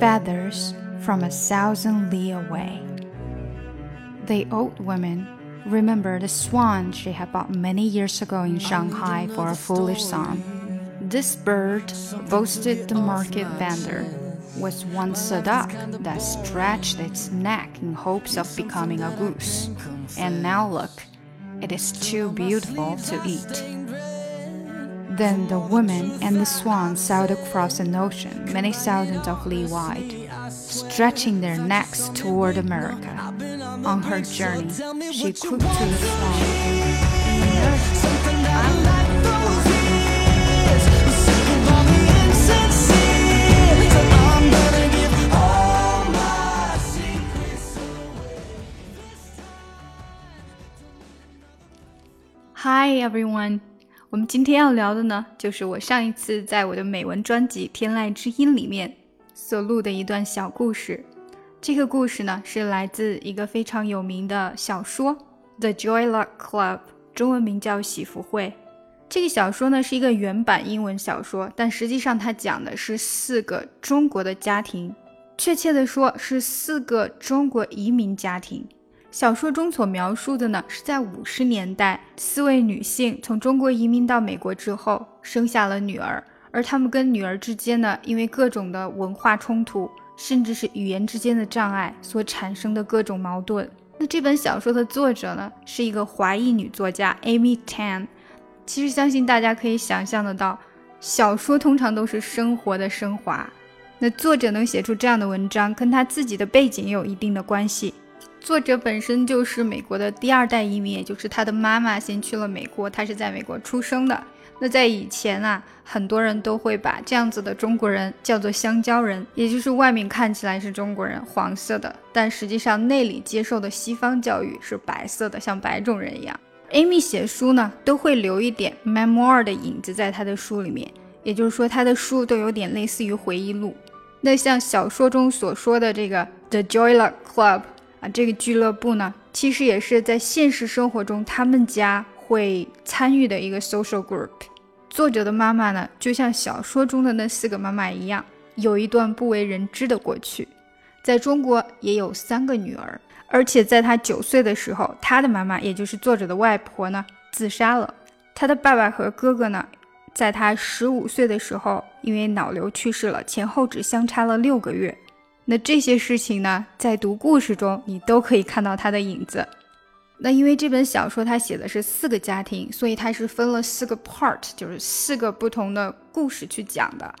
feathers from a thousand li away. The old woman remembered a swan she had bought many years ago in Shanghai for a foolish song. This bird, boasted the market vendor, was once a duck that stretched its neck in hopes of becoming a goose. And now look, it is too beautiful to eat. Then the woman and the swan sailed across an ocean many thousands of li wide, stretching their necks toward America. On her journey, she crooked to the swan. Hi everyone，我们今天要聊的呢，就是我上一次在我的美文专辑《天籁之音》里面所录的一段小故事。这个故事呢，是来自一个非常有名的小说《The Joy Luck Club》，中文名叫《喜福会》。这个小说呢，是一个原版英文小说，但实际上它讲的是四个中国的家庭，确切的说是四个中国移民家庭。小说中所描述的呢，是在五十年代，四位女性从中国移民到美国之后，生下了女儿，而她们跟女儿之间呢，因为各种的文化冲突，甚至是语言之间的障碍所产生的各种矛盾。那这本小说的作者呢，是一个华裔女作家 Amy Tan。其实相信大家可以想象得到，小说通常都是生活的升华，那作者能写出这样的文章，跟他自己的背景也有一定的关系。作者本身就是美国的第二代移民，也就是他的妈妈先去了美国，他是在美国出生的。那在以前啊，很多人都会把这样子的中国人叫做香蕉人，也就是外面看起来是中国人，黄色的，但实际上内里接受的西方教育是白色的，像白种人一样。Amy 写书呢，都会留一点 memoir 的影子在他的书里面，也就是说，他的书都有点类似于回忆录。那像小说中所说的这个 The Joy Luck Club。啊，这个俱乐部呢，其实也是在现实生活中他们家会参与的一个 social group。作者的妈妈呢，就像小说中的那四个妈妈一样，有一段不为人知的过去。在中国也有三个女儿，而且在她九岁的时候，她的妈妈，也就是作者的外婆呢，自杀了。她的爸爸和哥哥呢，在她十五岁的时候，因为脑瘤去世了，前后只相差了六个月。那这些事情呢，在读故事中你都可以看到它的影子。那因为这本小说它写的是四个家庭，所以它是分了四个 part，就是四个不同的故事去讲的。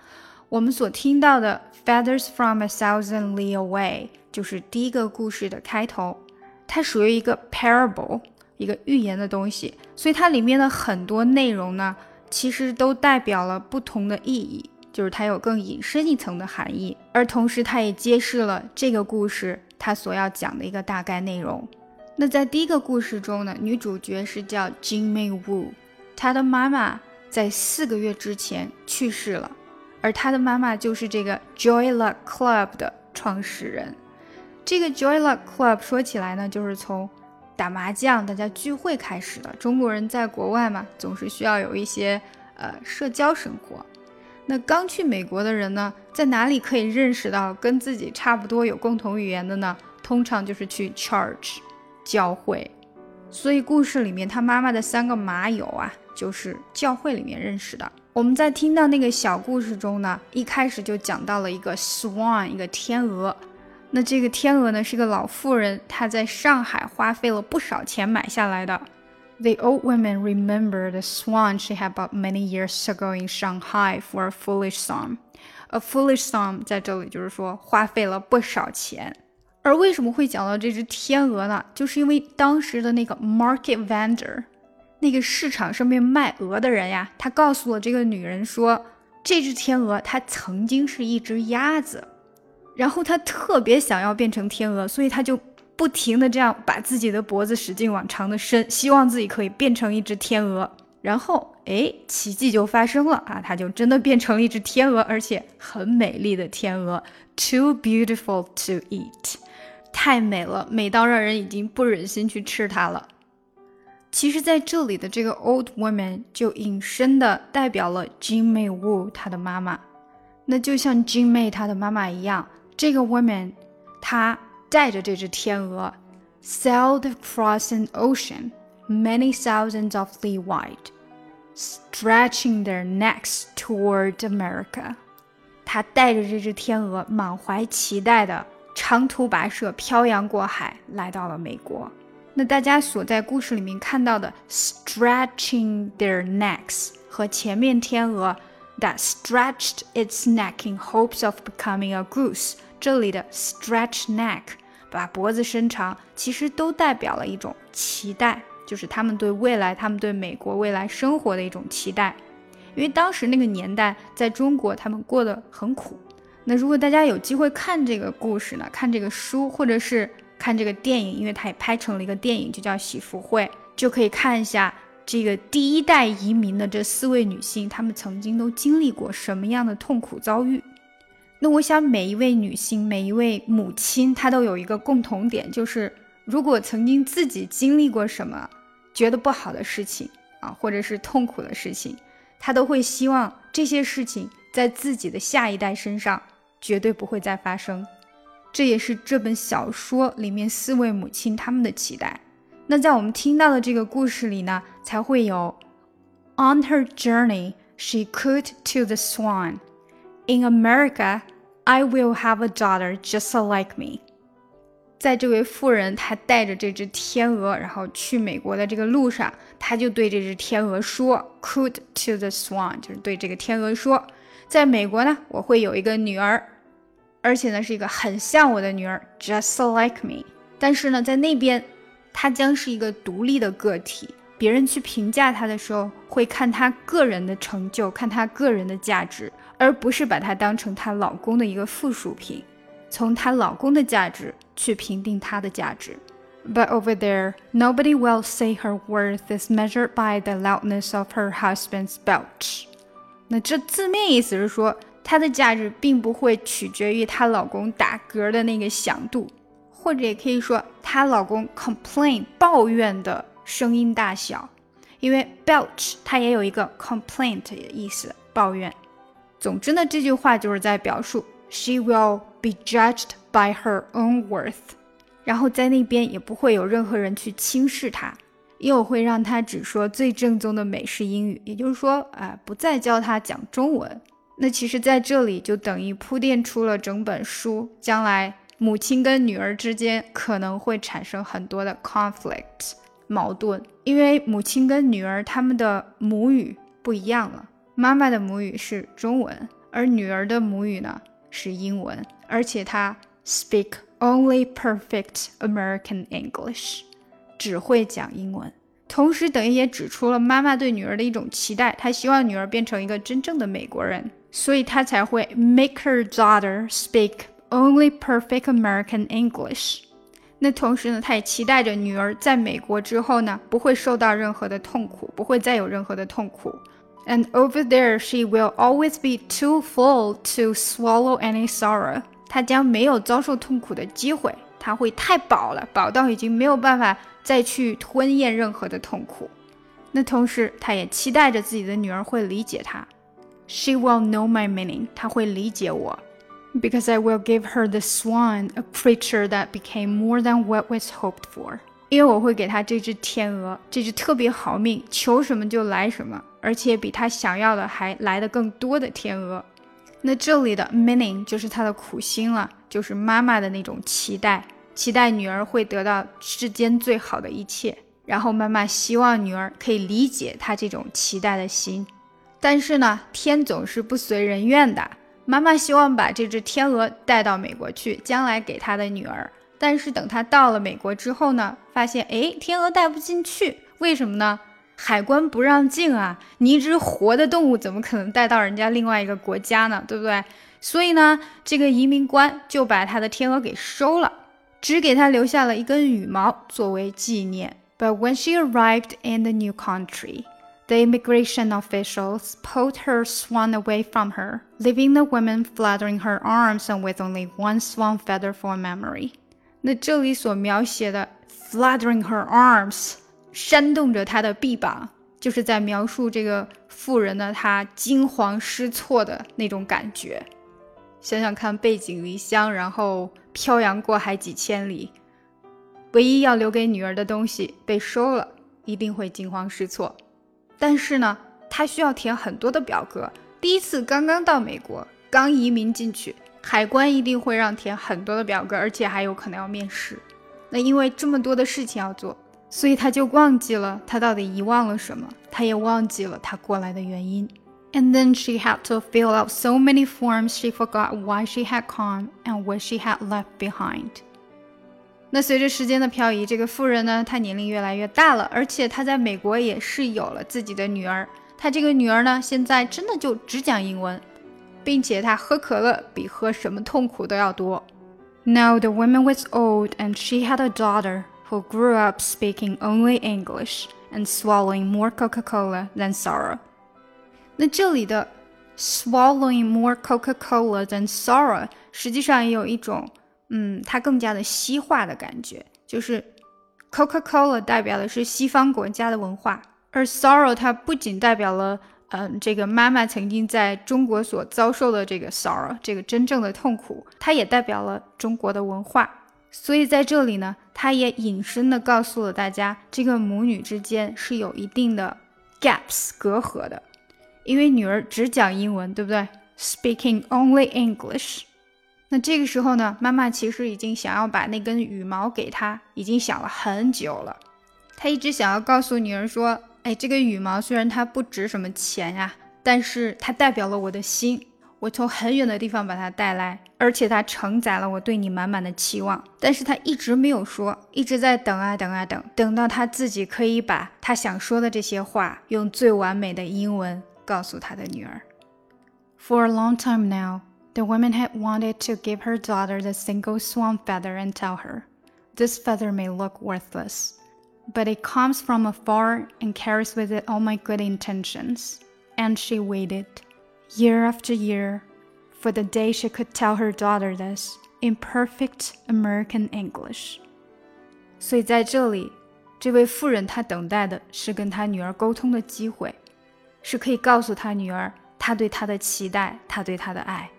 我们所听到的 Feathers from a Thousand Li Away 就是第一个故事的开头，它属于一个 parable，一个寓言的东西，所以它里面的很多内容呢，其实都代表了不同的意义。就是它有更隐深一层的含义，而同时它也揭示了这个故事它所要讲的一个大概内容。那在第一个故事中呢，女主角是叫 Jin Mei Wu，她的妈妈在四个月之前去世了，而她的妈妈就是这个 Joy Luck Club 的创始人。这个 Joy Luck Club 说起来呢，就是从打麻将大家聚会开始的。中国人在国外嘛，总是需要有一些呃社交生活。那刚去美国的人呢，在哪里可以认识到跟自己差不多有共同语言的呢？通常就是去 church 教会。所以故事里面他妈妈的三个麻友啊，就是教会里面认识的。我们在听到那个小故事中呢，一开始就讲到了一个 swan，一个天鹅。那这个天鹅呢，是个老妇人，她在上海花费了不少钱买下来的。The old woman remembered the swan she had bought many years ago in Shanghai for a foolish sum. A foolish sum 在这里就是说花费了不少钱。而为什么会讲到这只天鹅呢？就是因为当时的那个 market vendor，那个市场上面卖鹅的人呀，他告诉了这个女人说，这只天鹅它曾经是一只鸭子，然后他特别想要变成天鹅，所以他就。不停的这样把自己的脖子使劲往长的伸，希望自己可以变成一只天鹅。然后，哎，奇迹就发生了啊！它就真的变成了一只天鹅，而且很美丽的天鹅，too beautiful to eat，太美了，美到让人已经不忍心去吃它了。其实，在这里的这个 old woman 就引申的代表了 Jin Mei Wu 她的妈妈，那就像 Jin Mei 她的妈妈一样。这个 woman 她带着这只天鹅 sailed across an ocean many thousands of li wide, stretching their necks toward America。她带着这只天鹅，满怀期待的长途跋涉，漂洋过海，来到了美国。那大家所在故事里面看到的 stretching their necks 和前面天鹅 that stretched its neck in hopes of becoming a goose， 这里的 stretch neck 把脖子伸长，其实都代表了一种期待，就是他们对未来，他们对美国未来生活的一种期待。因为当时那个年代，在中国他们过得很苦。那如果大家有机会看这个故事呢，看这个书，或者是看这个电影，因为它也拍成了一个电影，就叫《喜福会》，就可以看一下这个第一代移民的这四位女性，她们曾经都经历过什么样的痛苦遭遇。那我想每一位女性，每一位母亲，她都有一个共同点，就是如果曾经自己经历过什么觉得不好的事情啊，或者是痛苦的事情，她都会希望这些事情在自己的下一代身上绝对不会再发生。这也是这本小说里面四位母亲她们的期待。那在我们听到的这个故事里呢，才会有 On her journey, she could to the swan. In America, I will have a daughter just like me. 在这位妇人她带着这只天鹅，然后去美国的这个路上，她就对这只天鹅说：“Could to the swan，就是对这个天鹅说，在美国呢，我会有一个女儿。”而且呢，是一个很像我的女儿，just like me。但是呢，在那边，她将是一个独立的个体。别人去评价她的时候，会看她个人的成就，看她个人的价值，而不是把她当成她老公的一个附属品，从她老公的价值去评定她的价值。But over there, nobody will say her worth is measured by the loudness of her husband's belch。那这字面意思是说。她的价值并不会取决于她老公打嗝的那个响度，或者也可以说她老公 complain 抱怨的声音大小，因为 belch 它也有一个 complaint 的意思，抱怨。总之呢，这句话就是在表述 she will be judged by her own worth，然后在那边也不会有任何人去轻视她，因为我会让她只说最正宗的美式英语，也就是说，啊，不再教她讲中文。那其实，在这里就等于铺垫出了整本书将来母亲跟女儿之间可能会产生很多的 conflict 矛盾，因为母亲跟女儿他们的母语不一样了。妈妈的母语是中文，而女儿的母语呢是英文，而且她 speak only perfect American English，只会讲英文。同时，等于也指出了妈妈对女儿的一种期待，她希望女儿变成一个真正的美国人。所以她才会 make her daughter speak only perfect American English。那同时呢，她也期待着女儿在美国之后呢，不会受到任何的痛苦，不会再有任何的痛苦。And over there, she will always be too full to swallow any sorrow。她将没有遭受痛苦的机会，她会太饱了，饱到已经没有办法再去吞咽任何的痛苦。那同时，她也期待着自己的女儿会理解她。She will know my meaning. 她会理解我。Because I will give her the swan, a creature that became more than what was hoped for. 因为我会给她这只天鹅，这只特别好命，求什么就来什么，而且比她想要的还来的更多的天鹅。那这里的 meaning 就是她的苦心了，就是妈妈的那种期待，期待女儿会得到世间最好的一切，然后妈妈希望女儿可以理解她这种期待的心。但是呢，天总是不随人愿的。妈妈希望把这只天鹅带到美国去，将来给她的女儿。但是等她到了美国之后呢，发现哎，天鹅带不进去，为什么呢？海关不让进啊！你一只活的动物怎么可能带到人家另外一个国家呢？对不对？所以呢，这个移民官就把他的天鹅给收了，只给他留下了一根羽毛作为纪念。But when she arrived in the new country, The immigration officials pulled her swan away from her, leaving the woman fluttering her arms and with only one swan feather for memory. 那这里所描写的 fluttering her arms，扇动着她的臂膀，就是在描述这个妇人呢，她惊慌失措的那种感觉。想想看，背井离乡，然后漂洋过海几千里，唯一要留给女儿的东西被收了，一定会惊慌失措。但是呢，他需要填很多的表格。第一次刚刚到美国，刚移民进去，海关一定会让填很多的表格，而且还有可能要面试。那因为这么多的事情要做，所以他就忘记了他到底遗忘了什么，他也忘记了他过来的原因。And then she had to fill out so many forms she forgot why she had come and what she had left behind. 那随着时间的漂移，这个妇人呢，她年龄越来越大了，而且她在美国也是有了自己的女儿。她这个女儿呢，现在真的就只讲英文，并且她喝可乐比喝什么痛苦都要多。Now the woman was old and she had a daughter who grew up speaking only English and swallowing more Coca-Cola than sorrow. 那这里的 swallowing more Coca-Cola than sorrow 实际上也有一种嗯，它更加的西化的感觉，就是 Coca-Cola 代表的是西方国家的文化，而 sorrow 它不仅代表了，嗯，这个妈妈曾经在中国所遭受的这个 sorrow，这个真正的痛苦，它也代表了中国的文化。所以在这里呢，它也隐身的告诉了大家，这个母女之间是有一定的 gaps 隔阂的，因为女儿只讲英文，对不对？Speaking only English。那这个时候呢，妈妈其实已经想要把那根羽毛给她，已经想了很久了。她一直想要告诉女儿说：“哎，这个羽毛虽然它不值什么钱呀，但是它代表了我的心。我从很远的地方把它带来，而且它承载了我对你满满的期望。但是她一直没有说，一直在等啊等啊等，等到她自己可以把她想说的这些话用最完美的英文告诉她的女儿。For a long time now。The woman had wanted to give her daughter the single swan feather and tell her, This feather may look worthless, but it comes from afar and carries with it all my good intentions. And she waited, year after year, for the day she could tell her daughter this in perfect American English. 所以在这里，这位妇人她等待的是跟她女儿沟通的机会，是可以告诉她女儿她对她的期待，她对她的爱。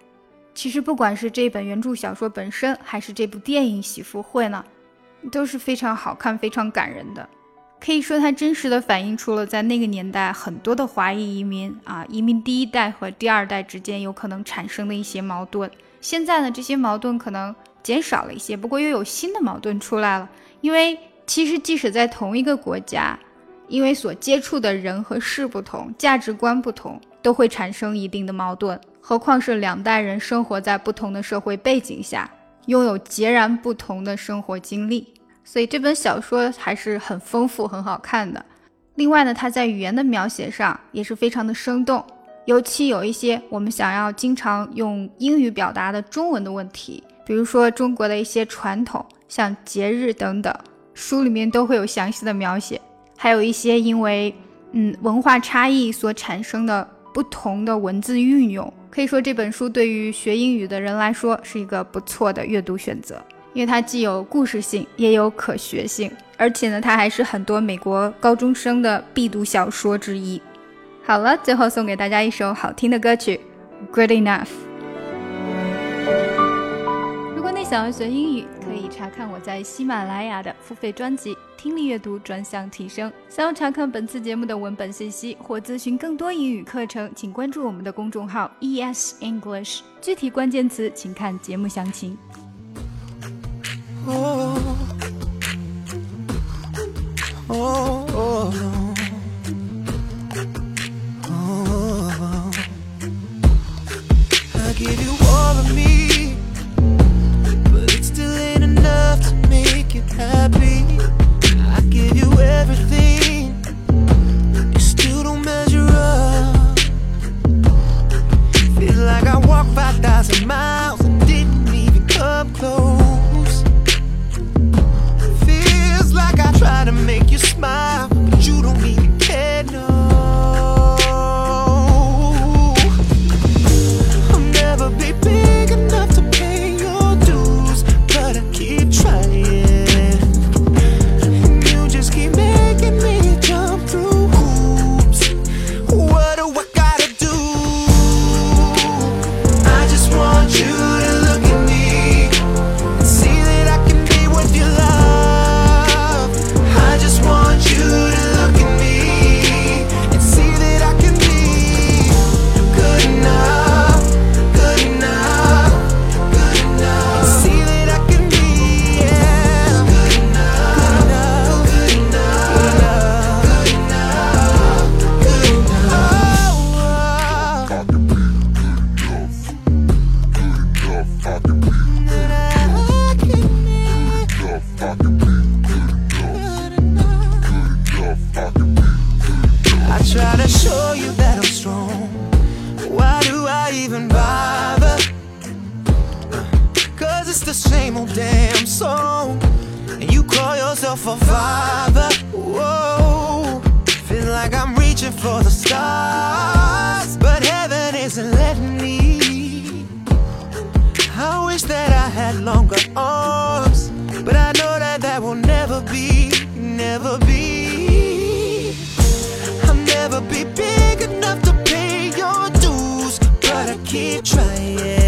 其实，不管是这本原著小说本身，还是这部电影《喜福会》呢，都是非常好看、非常感人的。可以说，它真实的反映出了在那个年代很多的华裔移民啊，移民第一代和第二代之间有可能产生的一些矛盾。现在呢，这些矛盾可能减少了一些，不过又有新的矛盾出来了。因为其实，即使在同一个国家，因为所接触的人和事不同，价值观不同，都会产生一定的矛盾。何况是两代人生活在不同的社会背景下，拥有截然不同的生活经历，所以这本小说还是很丰富、很好看的。另外呢，它在语言的描写上也是非常的生动，尤其有一些我们想要经常用英语表达的中文的问题，比如说中国的一些传统，像节日等等，书里面都会有详细的描写。还有一些因为嗯文化差异所产生的不同的文字运用。可以说这本书对于学英语的人来说是一个不错的阅读选择，因为它既有故事性，也有可学性，而且呢，它还是很多美国高中生的必读小说之一。好了，最后送给大家一首好听的歌曲《Good Enough》。想要学英语，可以查看我在喜马拉雅的付费专辑。听力阅读专项提升。想要查看本次节目的文本信息或咨询更多英语课程，请关注我们的公众号 ES English。具体关键词请看节目详情。It's the same old damn song. And you call yourself a father. Whoa. Feel like I'm reaching for the stars. But heaven isn't letting me. I wish that I had longer arms. But I know that that will never be, never be. I'll never be big enough to pay your dues. But I keep trying.